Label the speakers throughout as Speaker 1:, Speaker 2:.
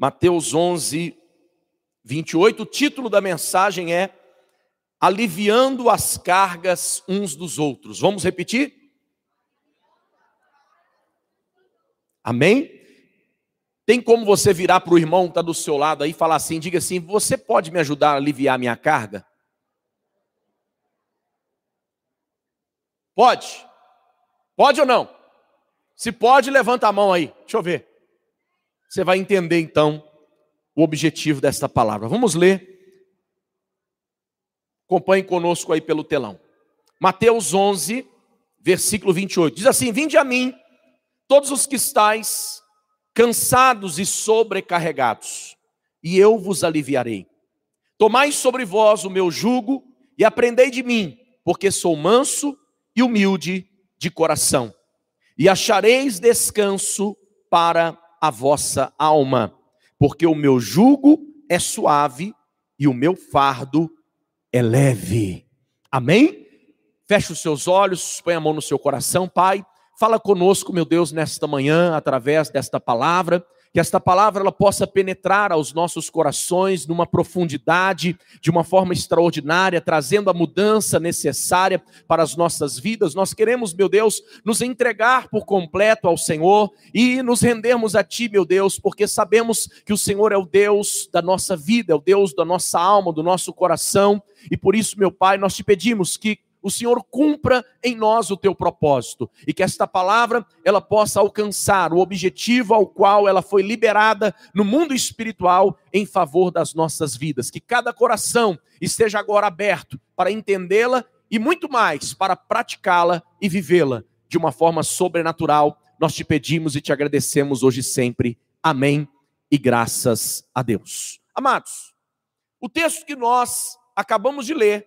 Speaker 1: Mateus 11, 28. O título da mensagem é Aliviando as cargas uns dos outros. Vamos repetir? Amém? Tem como você virar para o irmão que está do seu lado aí e falar assim: diga assim, você pode me ajudar a aliviar minha carga? Pode? Pode ou não? Se pode, levanta a mão aí. Deixa eu ver. Você vai entender então o objetivo desta palavra. Vamos ler. Acompanhe conosco aí pelo telão. Mateus 11, versículo 28. Diz assim: Vinde a mim, todos os que estáis cansados e sobrecarregados, e eu vos aliviarei. Tomai sobre vós o meu jugo e aprendei de mim, porque sou manso e humilde de coração, e achareis descanso para a vossa alma, porque o meu jugo é suave e o meu fardo é leve. Amém? Feche os seus olhos, põe a mão no seu coração, Pai. Fala conosco, meu Deus, nesta manhã, através desta palavra que esta palavra ela possa penetrar aos nossos corações numa profundidade, de uma forma extraordinária, trazendo a mudança necessária para as nossas vidas. Nós queremos, meu Deus, nos entregar por completo ao Senhor e nos rendermos a Ti, meu Deus, porque sabemos que o Senhor é o Deus da nossa vida, é o Deus da nossa alma, do nosso coração. E por isso, meu Pai, nós te pedimos que o Senhor cumpra em nós o teu propósito e que esta palavra ela possa alcançar o objetivo ao qual ela foi liberada no mundo espiritual em favor das nossas vidas. Que cada coração esteja agora aberto para entendê-la e muito mais para praticá-la e vivê-la de uma forma sobrenatural. Nós te pedimos e te agradecemos hoje e sempre. Amém. E graças a Deus. Amados, o texto que nós acabamos de ler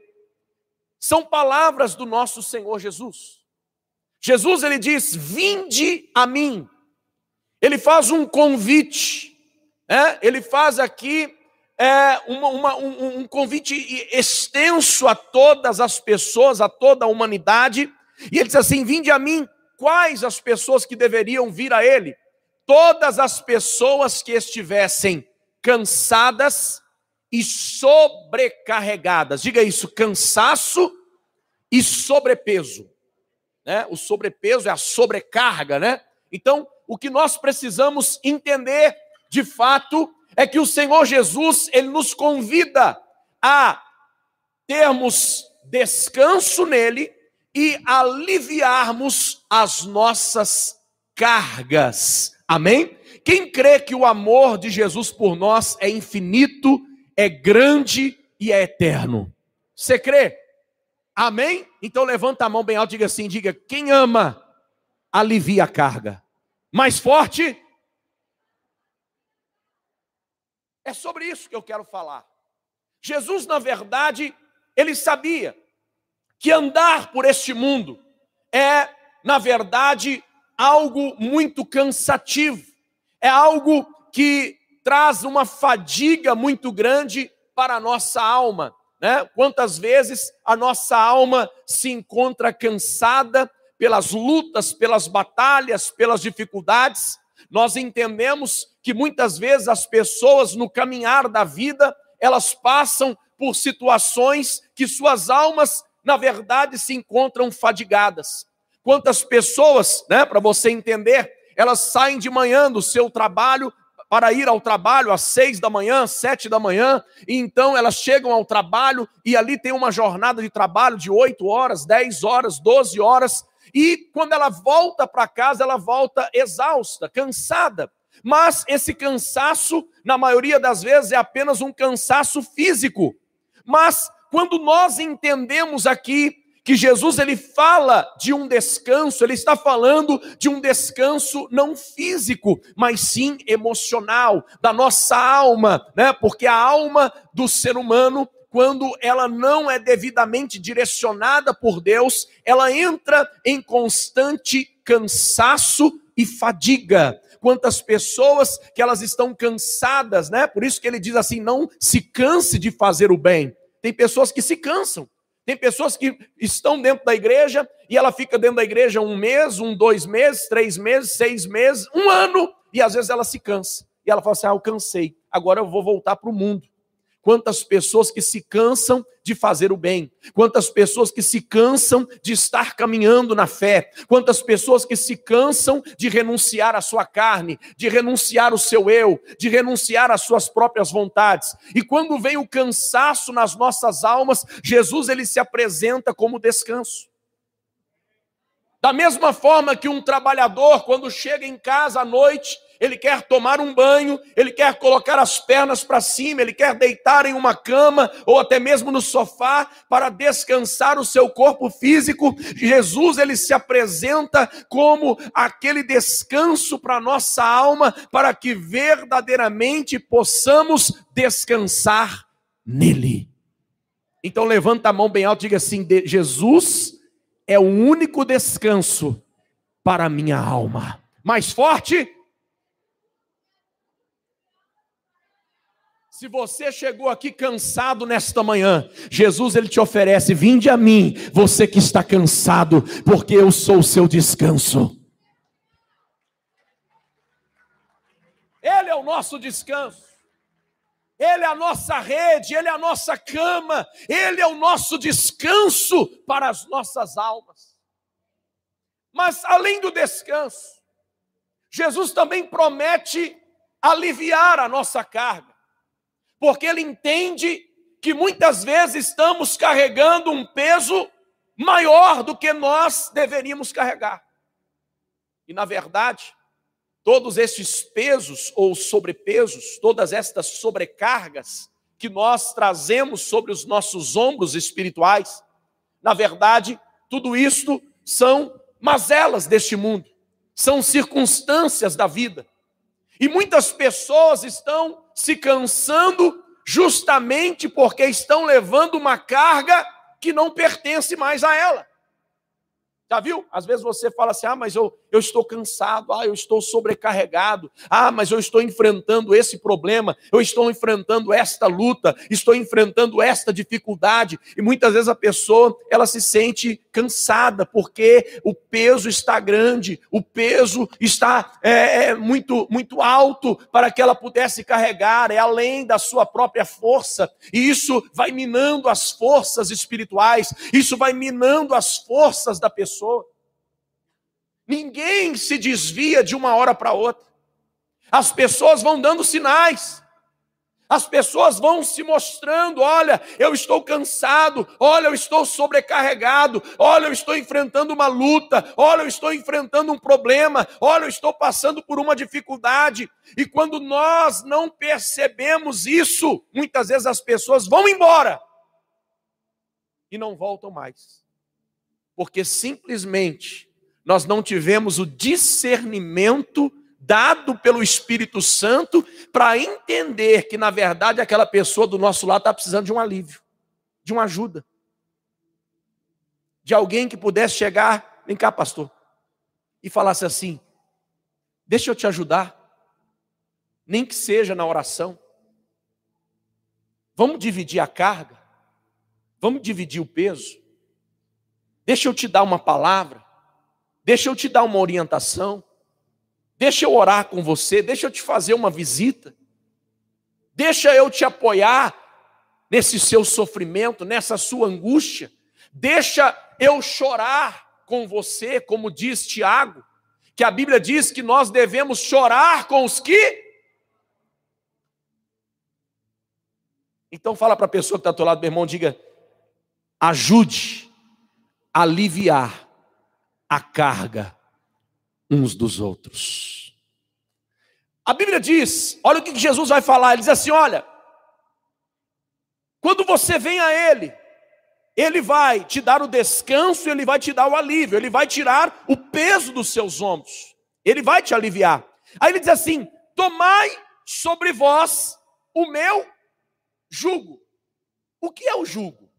Speaker 1: são palavras do nosso Senhor Jesus. Jesus ele diz: Vinde a mim. Ele faz um convite, é? ele faz aqui é, uma, uma, um, um convite extenso a todas as pessoas, a toda a humanidade, e ele diz assim: Vinde a mim. Quais as pessoas que deveriam vir a ele? Todas as pessoas que estivessem cansadas e sobrecarregadas. Diga isso: cansaço e sobrepeso. Né? O sobrepeso é a sobrecarga, né? Então, o que nós precisamos entender de fato é que o Senhor Jesus, ele nos convida a termos descanso nele e aliviarmos as nossas cargas. Amém? Quem crê que o amor de Jesus por nós é infinito, é grande e é eterno? Você crê? Amém? Então levanta a mão bem alto e diga assim: diga, quem ama, alivia a carga. Mais forte. É sobre isso que eu quero falar. Jesus, na verdade, ele sabia que andar por este mundo é, na verdade, algo muito cansativo, é algo que traz uma fadiga muito grande para a nossa alma. Né? Quantas vezes a nossa alma se encontra cansada pelas lutas, pelas batalhas, pelas dificuldades. Nós entendemos que muitas vezes as pessoas no caminhar da vida, elas passam por situações que suas almas, na verdade, se encontram fadigadas. Quantas pessoas, né, para você entender, elas saem de manhã do seu trabalho para ir ao trabalho às seis da manhã, sete da manhã, e então elas chegam ao trabalho e ali tem uma jornada de trabalho de oito horas, dez horas, doze horas, e quando ela volta para casa, ela volta exausta, cansada. Mas esse cansaço, na maioria das vezes, é apenas um cansaço físico. Mas quando nós entendemos aqui que Jesus ele fala de um descanso, ele está falando de um descanso não físico, mas sim emocional, da nossa alma, né? Porque a alma do ser humano, quando ela não é devidamente direcionada por Deus, ela entra em constante cansaço e fadiga. Quantas pessoas que elas estão cansadas, né? Por isso que ele diz assim: não se canse de fazer o bem. Tem pessoas que se cansam. Tem pessoas que estão dentro da igreja e ela fica dentro da igreja um mês, um, dois meses, três meses, seis meses, um ano, e às vezes ela se cansa. e ela fala assim: ah, eu cansei, agora eu vou voltar para o mundo. Quantas pessoas que se cansam de fazer o bem, quantas pessoas que se cansam de estar caminhando na fé, quantas pessoas que se cansam de renunciar à sua carne, de renunciar o seu eu, de renunciar às suas próprias vontades. E quando vem o cansaço nas nossas almas, Jesus ele se apresenta como descanso. Da mesma forma que um trabalhador, quando chega em casa à noite, ele quer tomar um banho, ele quer colocar as pernas para cima, ele quer deitar em uma cama ou até mesmo no sofá para descansar o seu corpo físico. Jesus ele se apresenta como aquele descanso para nossa alma, para que verdadeiramente possamos descansar nele. Então levanta a mão bem alto e diga assim: Jesus é o único descanso para a minha alma. Mais forte. Se você chegou aqui cansado nesta manhã, Jesus ele te oferece: vinde a mim, você que está cansado, porque eu sou o seu descanso. Ele é o nosso descanso. Ele é a nossa rede, Ele é a nossa cama, Ele é o nosso descanso para as nossas almas. Mas além do descanso, Jesus também promete aliviar a nossa carga, porque Ele entende que muitas vezes estamos carregando um peso maior do que nós deveríamos carregar. E na verdade, todos estes pesos ou sobrepesos, todas estas sobrecargas que nós trazemos sobre os nossos ombros espirituais, na verdade, tudo isto são mazelas deste mundo, são circunstâncias da vida. E muitas pessoas estão se cansando justamente porque estão levando uma carga que não pertence mais a ela. Já viu? Às vezes você fala assim: ah, mas eu, eu estou cansado, ah, eu estou sobrecarregado, ah, mas eu estou enfrentando esse problema, eu estou enfrentando esta luta, estou enfrentando esta dificuldade. E muitas vezes a pessoa ela se sente cansada porque o peso está grande, o peso está é, é, muito, muito alto para que ela pudesse carregar, é além da sua própria força, e isso vai minando as forças espirituais, isso vai minando as forças da pessoa pessoa. Ninguém se desvia de uma hora para outra. As pessoas vão dando sinais. As pessoas vão se mostrando: olha, eu estou cansado, olha, eu estou sobrecarregado, olha, eu estou enfrentando uma luta, olha, eu estou enfrentando um problema, olha, eu estou passando por uma dificuldade. E quando nós não percebemos isso, muitas vezes as pessoas vão embora e não voltam mais porque simplesmente nós não tivemos o discernimento dado pelo Espírito Santo para entender que, na verdade, aquela pessoa do nosso lado está precisando de um alívio, de uma ajuda, de alguém que pudesse chegar, vem cá, pastor, e falasse assim: deixa eu te ajudar, nem que seja na oração. Vamos dividir a carga, vamos dividir o peso. Deixa eu te dar uma palavra, deixa eu te dar uma orientação, deixa eu orar com você, deixa eu te fazer uma visita, deixa eu te apoiar nesse seu sofrimento, nessa sua angústia, deixa eu chorar com você, como diz Tiago, que a Bíblia diz que nós devemos chorar com os que. Então fala para a pessoa que está ao teu lado, meu irmão, diga: ajude aliviar a carga uns dos outros. A Bíblia diz, olha o que Jesus vai falar, ele diz assim: olha, quando você vem a Ele, Ele vai te dar o descanso, Ele vai te dar o alívio, Ele vai tirar o peso dos seus ombros, Ele vai te aliviar. Aí ele diz assim: tomai sobre vós o meu jugo. O que é o jugo?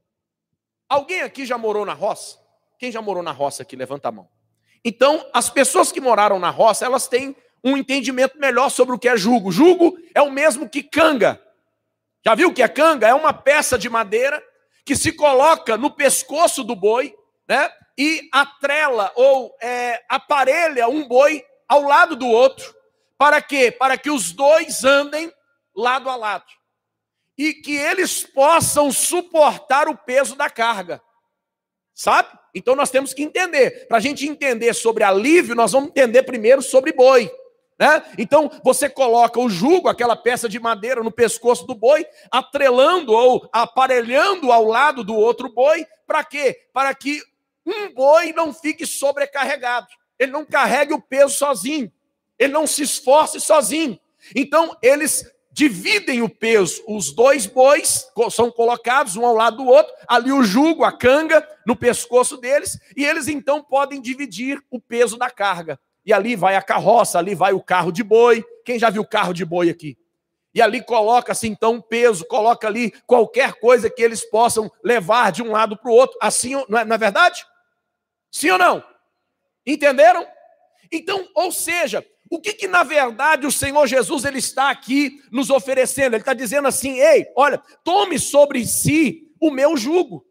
Speaker 1: Alguém aqui já morou na roça? Quem já morou na roça aqui, levanta a mão. Então, as pessoas que moraram na roça, elas têm um entendimento melhor sobre o que é jugo. Jugo é o mesmo que canga. Já viu o que é canga? É uma peça de madeira que se coloca no pescoço do boi, né? E atrela ou é, aparelha um boi ao lado do outro, Para quê? Para que os dois andem lado a lado. E que eles possam suportar o peso da carga. Sabe? Então nós temos que entender. Para a gente entender sobre alívio, nós vamos entender primeiro sobre boi. Né? Então você coloca o jugo, aquela peça de madeira no pescoço do boi, atrelando ou aparelhando ao lado do outro boi, para quê? Para que um boi não fique sobrecarregado, ele não carregue o peso sozinho, ele não se esforce sozinho. Então eles dividem o peso, os dois bois são colocados um ao lado do outro, ali o jugo, a canga no pescoço deles, e eles então podem dividir o peso da carga e ali vai a carroça, ali vai o carro de boi. Quem já viu carro de boi aqui? E ali coloca-se então um peso, coloca ali qualquer coisa que eles possam levar de um lado para o outro. Assim, não é, não é verdade? Sim ou não? Entenderam? Então, ou seja, o que, que na verdade o Senhor Jesus ele está aqui nos oferecendo? Ele está dizendo assim: ei, olha, tome sobre si o meu jugo.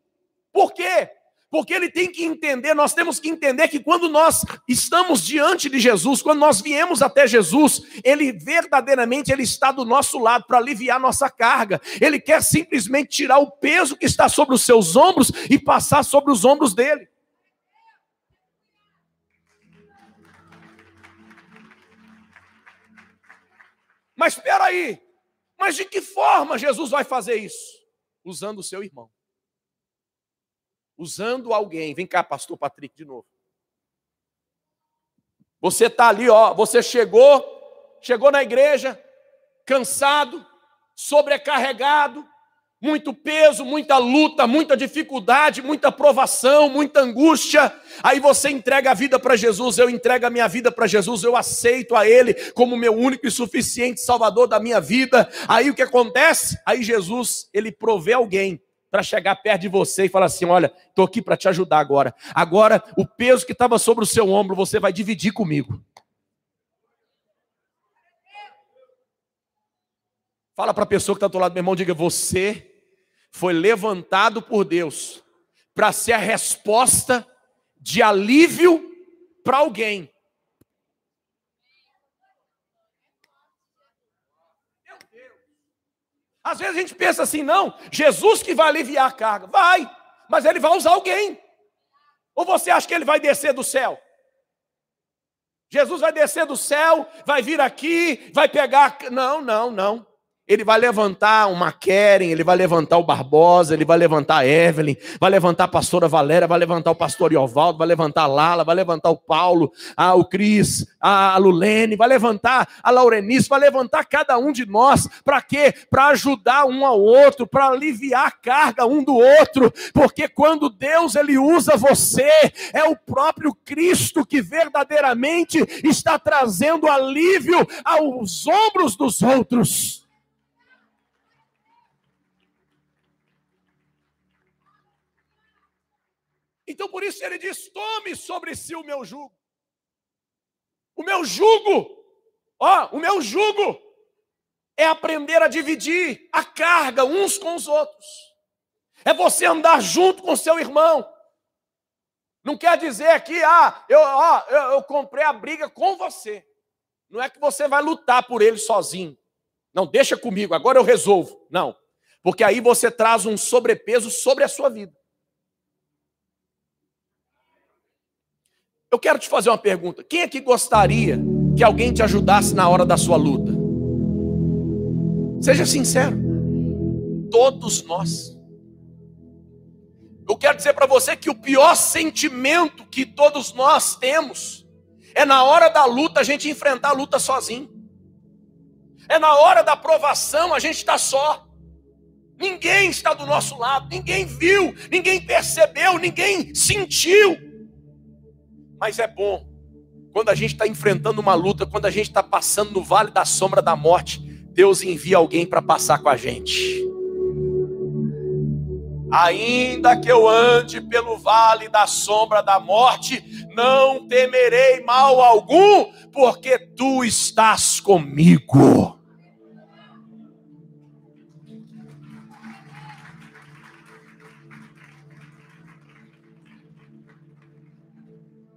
Speaker 1: Por quê? Porque ele tem que entender, nós temos que entender que quando nós estamos diante de Jesus, quando nós viemos até Jesus, ele verdadeiramente ele está do nosso lado para aliviar nossa carga. Ele quer simplesmente tirar o peso que está sobre os seus ombros e passar sobre os ombros dele. Mas espera aí. Mas de que forma Jesus vai fazer isso? Usando o seu irmão usando alguém. Vem cá, pastor Patrick, de novo. Você está ali, ó, você chegou, chegou na igreja, cansado, sobrecarregado, muito peso, muita luta, muita dificuldade, muita provação, muita angústia. Aí você entrega a vida para Jesus, eu entrego a minha vida para Jesus, eu aceito a Ele como meu único e suficiente Salvador da minha vida. Aí o que acontece? Aí Jesus, ele provê alguém para chegar perto de você e falar assim: olha, estou aqui para te ajudar agora. Agora, o peso que estava sobre o seu ombro, você vai dividir comigo. Fala para a pessoa que está do lado, meu irmão, diga: você foi levantado por Deus para ser a resposta de alívio para alguém. Às vezes a gente pensa assim, não, Jesus que vai aliviar a carga. Vai, mas ele vai usar alguém. Ou você acha que ele vai descer do céu? Jesus vai descer do céu, vai vir aqui, vai pegar. Não, não, não. Ele vai levantar uma Keren, ele vai levantar o Barbosa, ele vai levantar a Evelyn, vai levantar a pastora Valéria, vai levantar o pastor Iovaldo, vai levantar a Lala, vai levantar o Paulo, a, o Cris, a, a Lulene, vai levantar a Laurenice, vai levantar cada um de nós. Para quê? Para ajudar um ao outro, para aliviar a carga um do outro. Porque quando Deus ele usa você, é o próprio Cristo que verdadeiramente está trazendo alívio aos ombros dos outros. Então por isso ele diz: tome sobre si o meu jugo. O meu jugo, ó, o meu jugo é aprender a dividir a carga uns com os outros. É você andar junto com seu irmão. Não quer dizer que, ah, eu, ó, eu, eu comprei a briga com você. Não é que você vai lutar por ele sozinho. Não, deixa comigo, agora eu resolvo. Não. Porque aí você traz um sobrepeso sobre a sua vida. Eu quero te fazer uma pergunta. Quem é que gostaria que alguém te ajudasse na hora da sua luta? Seja sincero. Todos nós. Eu quero dizer para você que o pior sentimento que todos nós temos é na hora da luta a gente enfrentar a luta sozinho. É na hora da provação a gente está só. Ninguém está do nosso lado, ninguém viu, ninguém percebeu, ninguém sentiu. Mas é bom quando a gente está enfrentando uma luta, quando a gente está passando no vale da sombra da morte, Deus envia alguém para passar com a gente. Ainda que eu ande pelo vale da sombra da morte, não temerei mal algum, porque tu estás comigo.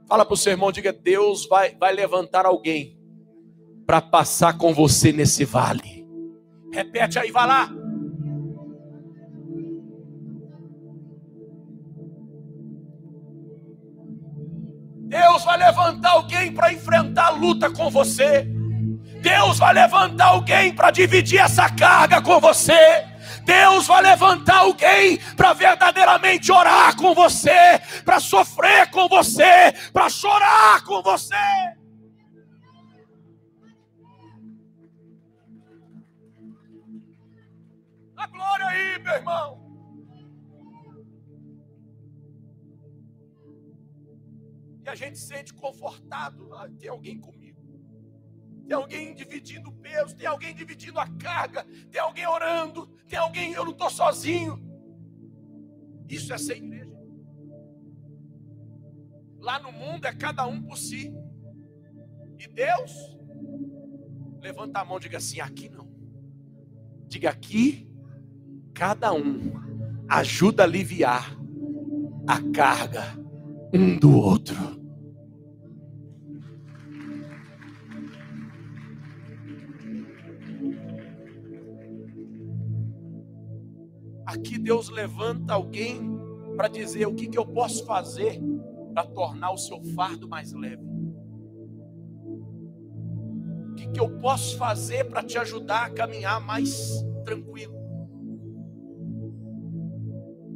Speaker 1: Fala para o seu irmão, diga: Deus vai, vai levantar alguém para passar com você nesse vale. Repete aí, vai lá. Deus vai levantar alguém para enfrentar a luta com você. Deus vai levantar alguém para dividir essa carga com você. Deus vai levantar alguém para verdadeiramente orar com você, para sofrer com você, para chorar com você. A glória aí, meu irmão. E a gente sente confortado. Ah, tem alguém comigo. Tem alguém dividindo o peso. Tem alguém dividindo a carga. Tem alguém orando. Tem alguém, eu não estou sozinho. Isso é ser igreja. Lá no mundo é cada um por si. E Deus, levanta a mão e diga assim: aqui não. Diga aqui, cada um ajuda a aliviar a carga um do outro. Deus levanta alguém para dizer o que, que eu posso fazer para tornar o seu fardo mais leve. O que, que eu posso fazer para te ajudar a caminhar mais tranquilo.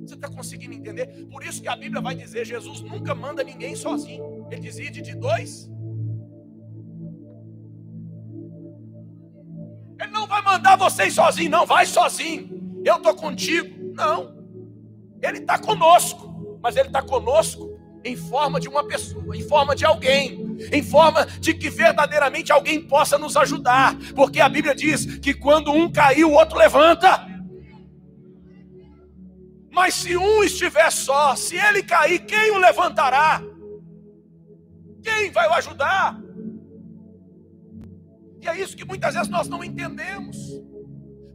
Speaker 1: Você está conseguindo entender? Por isso que a Bíblia vai dizer: Jesus nunca manda ninguém sozinho. Ele dizia de dois. Ele não vai mandar vocês sozinho, não, vai sozinho eu estou contigo. Não. Ele está conosco, mas ele está conosco em forma de uma pessoa, em forma de alguém, em forma de que verdadeiramente alguém possa nos ajudar, porque a Bíblia diz que quando um cair, o outro levanta. Mas se um estiver só, se ele cair, quem o levantará? Quem vai o ajudar? E é isso que muitas vezes nós não entendemos.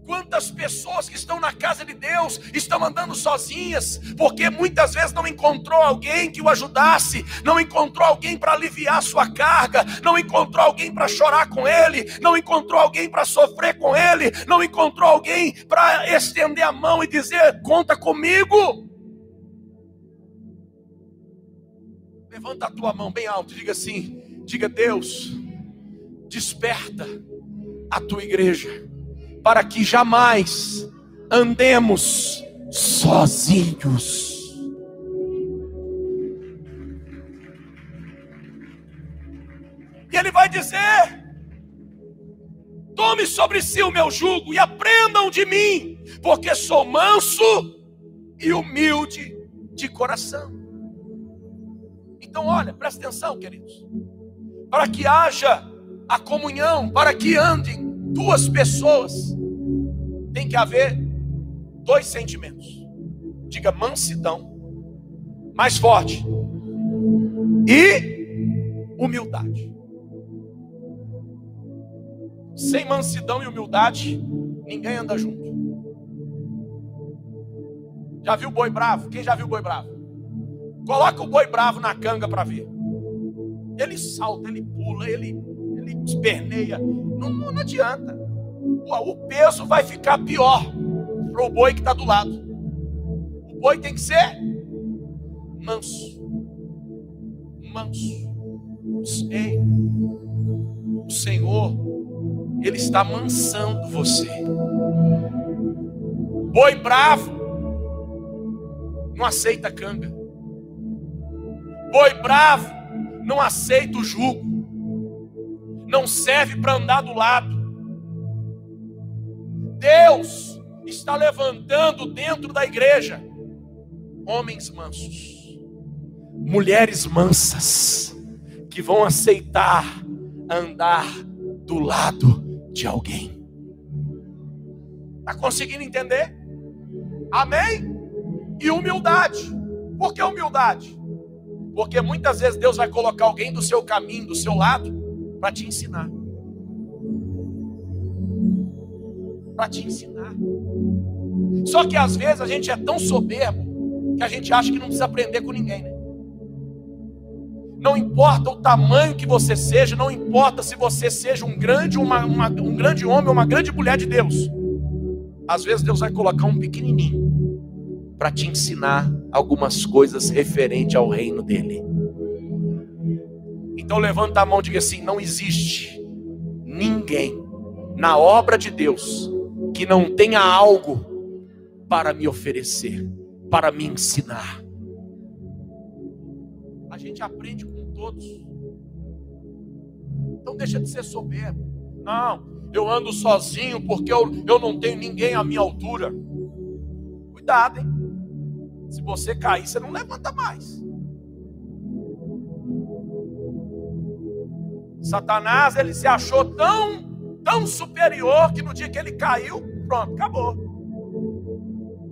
Speaker 1: Quantas pessoas que estão na casa de Deus estão andando sozinhas, porque muitas vezes não encontrou alguém que o ajudasse, não encontrou alguém para aliviar sua carga, não encontrou alguém para chorar com ele, não encontrou alguém para sofrer com ele, não encontrou alguém para estender a mão e dizer: Conta comigo. Levanta a tua mão bem alto e diga assim: Diga, Deus, desperta a tua igreja para que jamais andemos sozinhos. E ele vai dizer: Tome sobre si o meu jugo e aprendam de mim, porque sou manso e humilde de coração. Então, olha, presta atenção, queridos. Para que haja a comunhão, para que andem duas pessoas, tem que haver dois sentimentos. Diga mansidão, mais forte, e humildade. Sem mansidão e humildade, ninguém anda junto. Já viu boi bravo? Quem já viu boi bravo? Coloca o boi bravo na canga para ver. Ele salta, ele pula, ele ele esperneia. Não, não adianta. O peso vai ficar pior para o boi que está do lado. O boi tem que ser manso. Manso. Ei, o Senhor, Ele está mansando você. Boi bravo não aceita canga. Boi bravo não aceita o jugo não serve para andar do lado. Deus está levantando dentro da igreja homens mansos, mulheres mansas, que vão aceitar andar do lado de alguém. Está conseguindo entender? Amém? E humildade. Por que humildade? Porque muitas vezes Deus vai colocar alguém do seu caminho, do seu lado, para te ensinar. Para te ensinar. Só que às vezes a gente é tão soberbo que a gente acha que não precisa aprender com ninguém, né? não importa o tamanho que você seja, não importa se você seja um grande, uma, uma, um grande homem ou uma grande mulher de Deus. Às vezes Deus vai colocar um pequenininho para te ensinar algumas coisas referente ao reino dele. Então levanta a mão e diga assim: não existe ninguém na obra de Deus que não tenha algo para me oferecer, para me ensinar. A gente aprende com todos. Então deixa de ser soberbo. Não, eu ando sozinho porque eu, eu não tenho ninguém à minha altura. Cuidado, hein? Se você cair, você não levanta mais. Satanás, ele se achou tão, tão superior que no dia que ele caiu, pronto, acabou.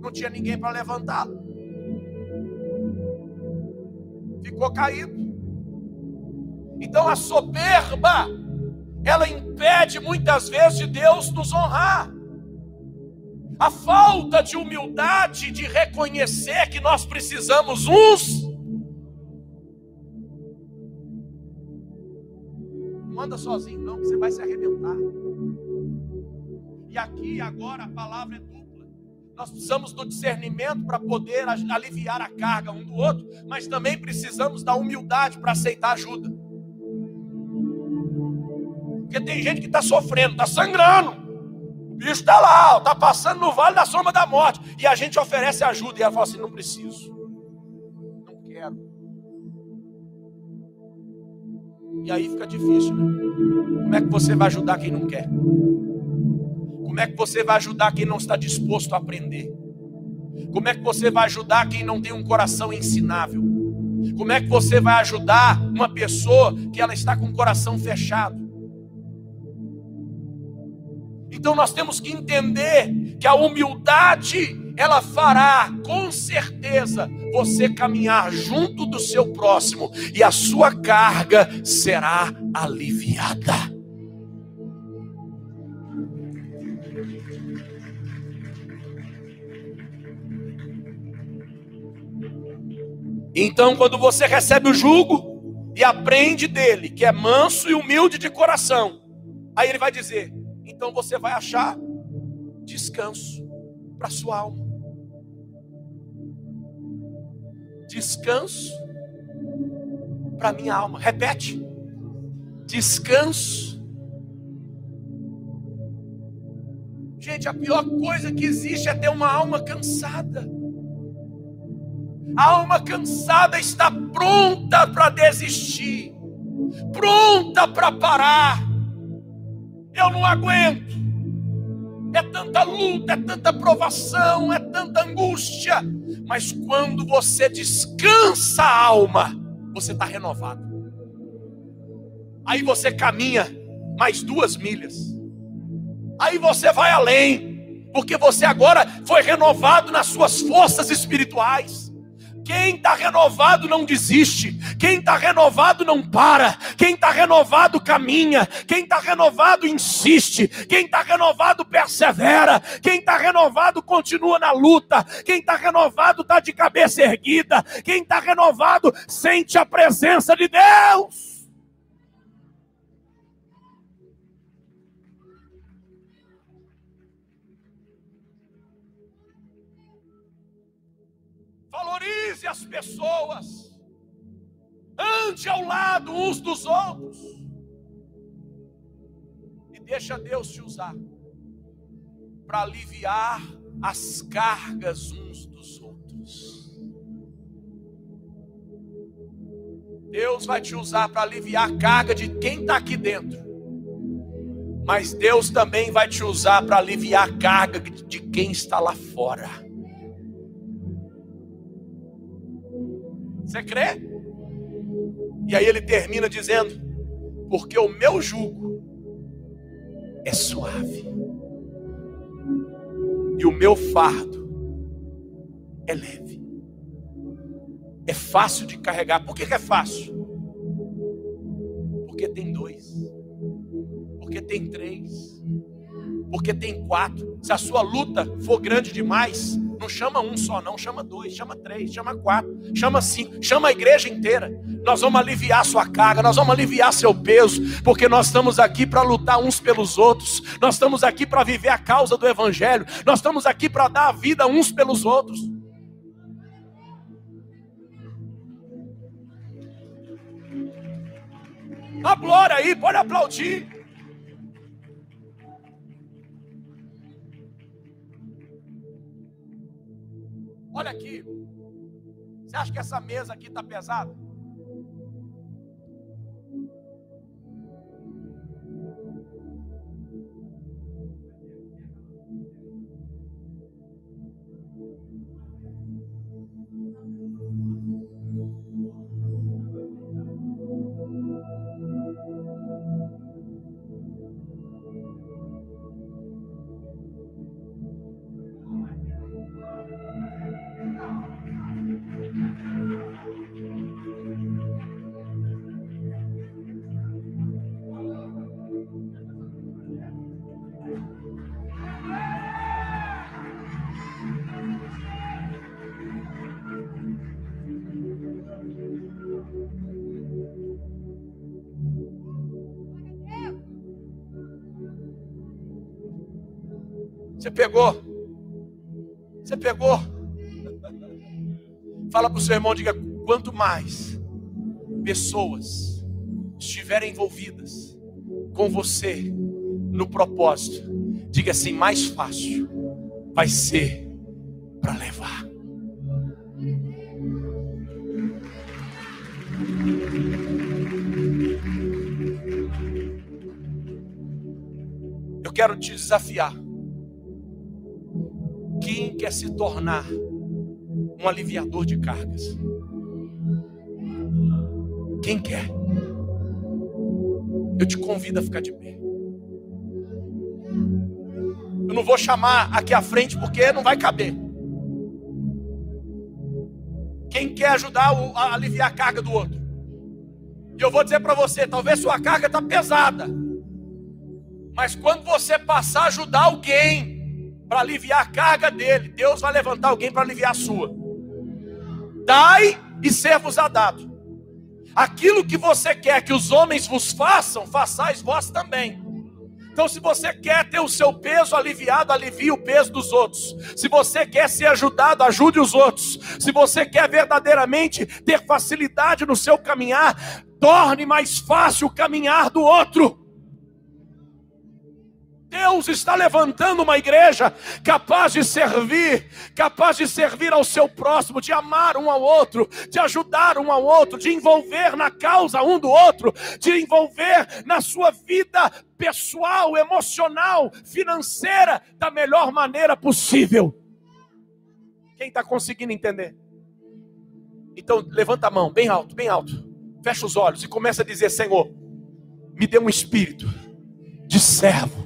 Speaker 1: Não tinha ninguém para levantá-lo. Ficou caído. Então a soberba ela impede muitas vezes de Deus nos honrar. A falta de humildade de reconhecer que nós precisamos uns. Anda sozinho, não, que você vai se arrebentar. E aqui agora a palavra é dupla. Nós precisamos do discernimento para poder aliviar a carga um do outro, mas também precisamos da humildade para aceitar ajuda. Porque tem gente que está sofrendo, está sangrando. O bicho está lá, está passando no vale da sombra da morte. E a gente oferece ajuda. E ela fala assim: não preciso. E aí fica difícil. Né? Como é que você vai ajudar quem não quer? Como é que você vai ajudar quem não está disposto a aprender? Como é que você vai ajudar quem não tem um coração ensinável? Como é que você vai ajudar uma pessoa que ela está com o coração fechado? Então nós temos que entender que a humildade ela fará com certeza você caminhar junto do seu próximo e a sua carga será aliviada. Então, quando você recebe o jugo e aprende dele, que é manso e humilde de coração, aí ele vai dizer: então você vai achar descanso para sua alma. Descanso para minha alma. Repete. Descanso. Gente, a pior coisa que existe é ter uma alma cansada. A alma cansada está pronta para desistir, pronta para parar eu não aguento. É tanta luta, é tanta provação, é tanta angústia. Mas quando você descansa a alma, você está renovado. Aí você caminha mais duas milhas. Aí você vai além, porque você agora foi renovado nas suas forças espirituais. Quem está renovado não desiste. Quem está renovado não para. Quem está renovado caminha. Quem está renovado insiste. Quem está renovado persevera. Quem está renovado continua na luta. Quem está renovado está de cabeça erguida. Quem está renovado sente a presença de Deus. Valorize as pessoas, ande ao lado uns dos outros e deixa Deus te usar para aliviar as cargas uns dos outros. Deus vai te usar para aliviar a carga de quem está aqui dentro. Mas Deus também vai te usar para aliviar a carga de quem está lá fora. Você crê? E aí ele termina dizendo: Porque o meu jugo é suave, e o meu fardo é leve. É fácil de carregar. Por que, que é fácil? Porque tem dois, porque tem três, porque tem quatro. Se a sua luta for grande demais, Não chama um só, não, chama dois, chama três, chama quatro, chama cinco, chama a igreja inteira. Nós vamos aliviar sua carga, nós vamos aliviar seu peso, porque nós estamos aqui para lutar uns pelos outros, nós estamos aqui para viver a causa do Evangelho, nós estamos aqui para dar a vida uns pelos outros. A glória aí, pode aplaudir. Olha aqui. Você acha que essa mesa aqui está pesada? Pegou? Fala para o seu irmão, diga: quanto mais pessoas estiverem envolvidas com você no propósito, diga assim: mais fácil vai ser para levar. Eu quero te desafiar quem quer se tornar um aliviador de cargas? Quem quer? Eu te convido a ficar de pé. Eu não vou chamar aqui à frente porque não vai caber. Quem quer ajudar a aliviar a carga do outro? E eu vou dizer para você, talvez sua carga está pesada. Mas quando você passar a ajudar alguém, para aliviar a carga dele. Deus vai levantar alguém para aliviar a sua. Dai e ser-vos a dado. Aquilo que você quer que os homens vos façam, façais vós também. Então, se você quer ter o seu peso aliviado, alivie o peso dos outros. Se você quer ser ajudado, ajude os outros. Se você quer verdadeiramente ter facilidade no seu caminhar, torne mais fácil o caminhar do outro. Deus está levantando uma igreja capaz de servir, capaz de servir ao seu próximo, de amar um ao outro, de ajudar um ao outro, de envolver na causa um do outro, de envolver na sua vida pessoal, emocional, financeira da melhor maneira possível. Quem está conseguindo entender? Então levanta a mão, bem alto, bem alto, fecha os olhos e começa a dizer: Senhor, me dê um espírito de servo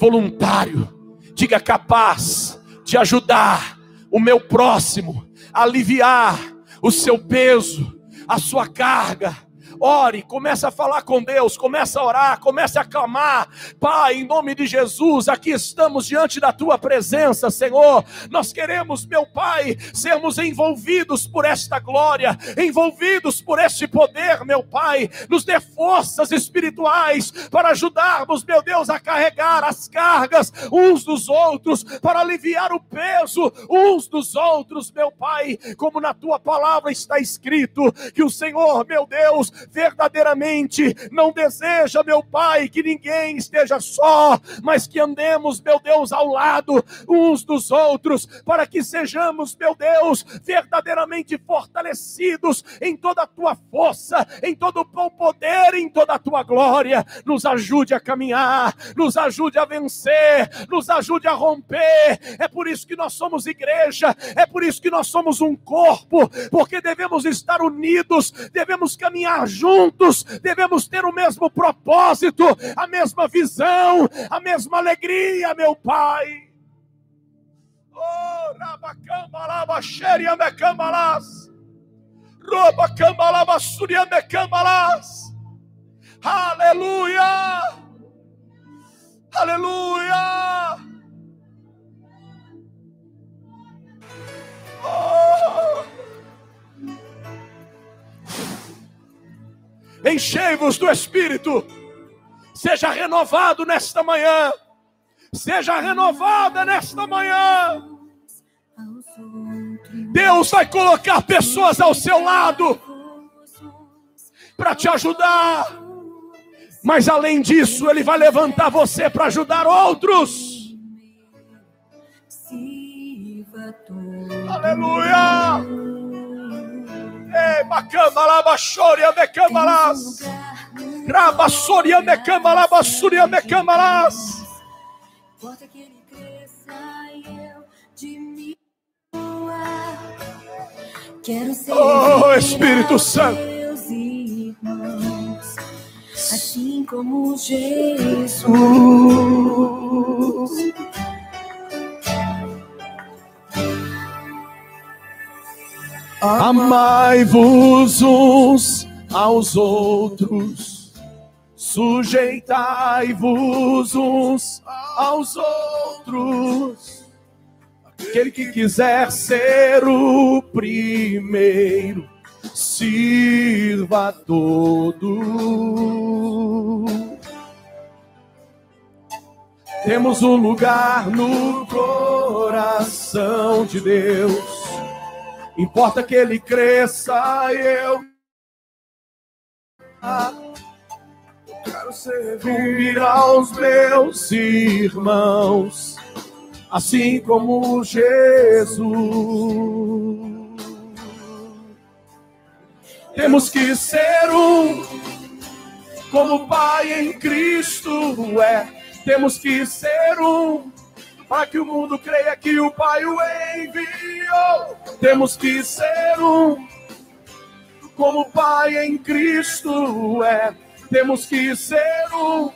Speaker 1: voluntário, diga capaz de ajudar o meu próximo, aliviar o seu peso, a sua carga Ore, comece a falar com Deus, comece a orar, comece a clamar. Pai, em nome de Jesus, aqui estamos diante da tua presença, Senhor. Nós queremos, meu Pai, sermos envolvidos por esta glória, envolvidos por este poder, meu Pai. Nos dê forças espirituais para ajudarmos, meu Deus, a carregar as cargas uns dos outros, para aliviar o peso uns dos outros, meu Pai, como na tua palavra está escrito, que o Senhor, meu Deus, verdadeiramente não deseja, meu Pai, que ninguém esteja só, mas que andemos, meu Deus, ao lado uns dos outros, para que sejamos, meu Deus, verdadeiramente fortalecidos em toda a tua força, em todo o teu poder, em toda a tua glória. Nos ajude a caminhar, nos ajude a vencer, nos ajude a romper. É por isso que nós somos igreja, é por isso que nós somos um corpo, porque devemos estar unidos, devemos caminhar juntos devemos ter o mesmo propósito, a mesma visão, a mesma alegria, meu Pai. Oh, rabacambalaba, xeriambecambalas. Robacambalaba, suriambecambalas. Aleluia! Aleluia! Enchei-vos do Espírito. Seja renovado nesta manhã. Seja renovada nesta manhã. Deus vai colocar pessoas ao seu lado para te ajudar. Mas além disso, Ele vai levantar você para ajudar outros. Aleluia! Ei, bacamba baixoria de cambalas. Rabassoria de cambalaba, suria de cambalas. Importa que ele cresça e eu diminua. Quero ser oh, Espírito Santo. Irmãos, assim como Jesus. Amai-vos uns aos outros, sujeitai-vos uns aos outros. Aquele que quiser ser o primeiro, sirva a todos. Temos um lugar no coração de Deus Importa que ele cresça eu. quero servir aos meus irmãos, assim como Jesus. Temos que ser um, como o Pai em Cristo é. Temos que ser um para que o mundo creia que o Pai o enviou. Temos que ser um, como o Pai em Cristo é. Temos que ser um,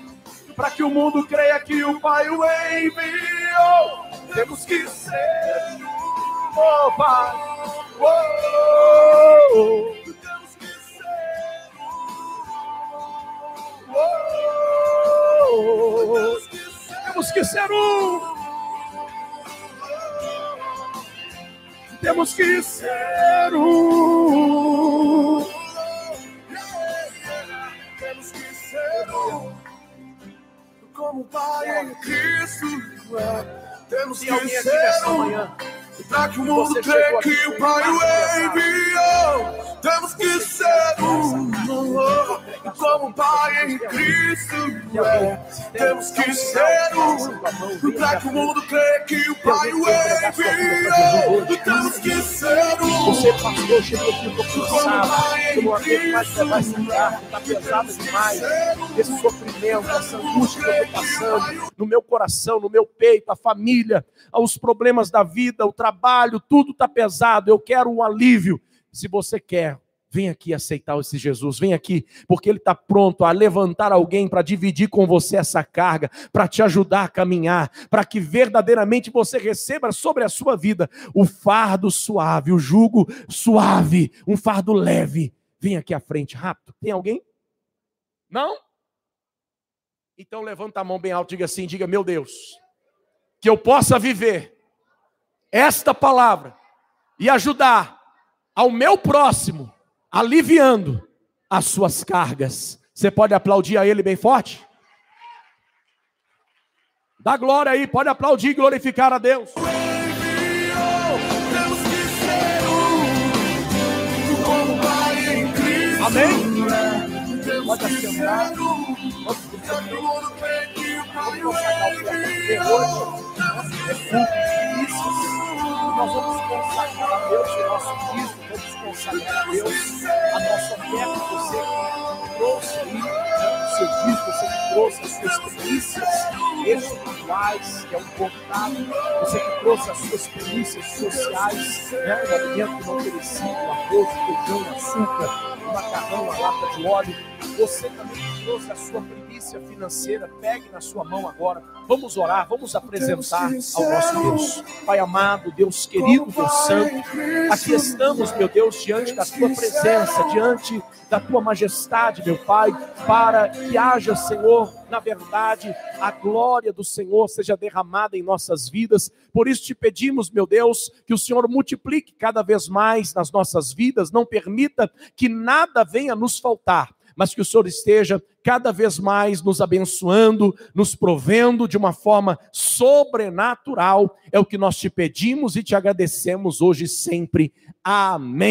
Speaker 1: para que o mundo creia que o Pai o enviou. Temos que ser um, oh Pai. Oh, oh, oh. Temos que ser um. Temos que ser um. temos que ser um. Como o Pai em Cristo é. Temos que ser um. Para que o mundo crê que o Pai o enviou, temos que ser um. Como o Pai em Cristo é. Temos que ser um. Para que o mundo crê que o Pai o enviou, temos que ser um. Você, pastor, chegou aqui um pouco cansado. Não aguento mais levar esse carro, está pesado demais. Esse sofrimento, essa angústia que eu estou passando, no meu coração, no meu peito, a família, os problemas da vida, o trabalho, tudo está pesado, eu quero um alívio. Se você quer, vem aqui aceitar esse Jesus, vem aqui, porque Ele está pronto a levantar alguém para dividir com você essa carga, para te ajudar a caminhar, para que verdadeiramente você receba sobre a sua vida o fardo suave, o jugo suave, um fardo leve. Vem aqui à frente, rápido. Tem alguém? Não? Então levanta a mão bem alto, diga assim, diga, meu Deus, que eu possa viver esta palavra e ajudar ao meu próximo, aliviando as suas cargas. Você pode aplaudir a ele bem forte? Dá glória aí, pode aplaudir e glorificar a Deus. Amém? Pode. Vamos nós vamos consagrar a Deus o nosso dízimo, vamos consagrar a Deus a nossa oferta. Você que trouxe aí o seu dízimo, você que trouxe as suas primícias espirituais, que é um contato, você que trouxe as suas primícias sociais, né, o alimento não perecido, arroz, feijão, açúcar, macarrão, a lata de óleo. Você também que trouxe a sua primícia financeira, pegue na sua mão agora. Vamos orar, vamos apresentar ao nosso Deus. Pai amado, Deus querido, Deus santo, aqui estamos, meu Deus, diante da tua presença, diante da tua majestade, meu Pai, para que haja, Senhor, na verdade, a glória do Senhor seja derramada em nossas vidas. Por isso te pedimos, meu Deus, que o Senhor multiplique cada vez mais nas nossas vidas, não permita que nada venha nos faltar mas que o Senhor esteja cada vez mais nos abençoando, nos provendo de uma forma sobrenatural. É o que nós te pedimos e te agradecemos hoje e sempre. Amém.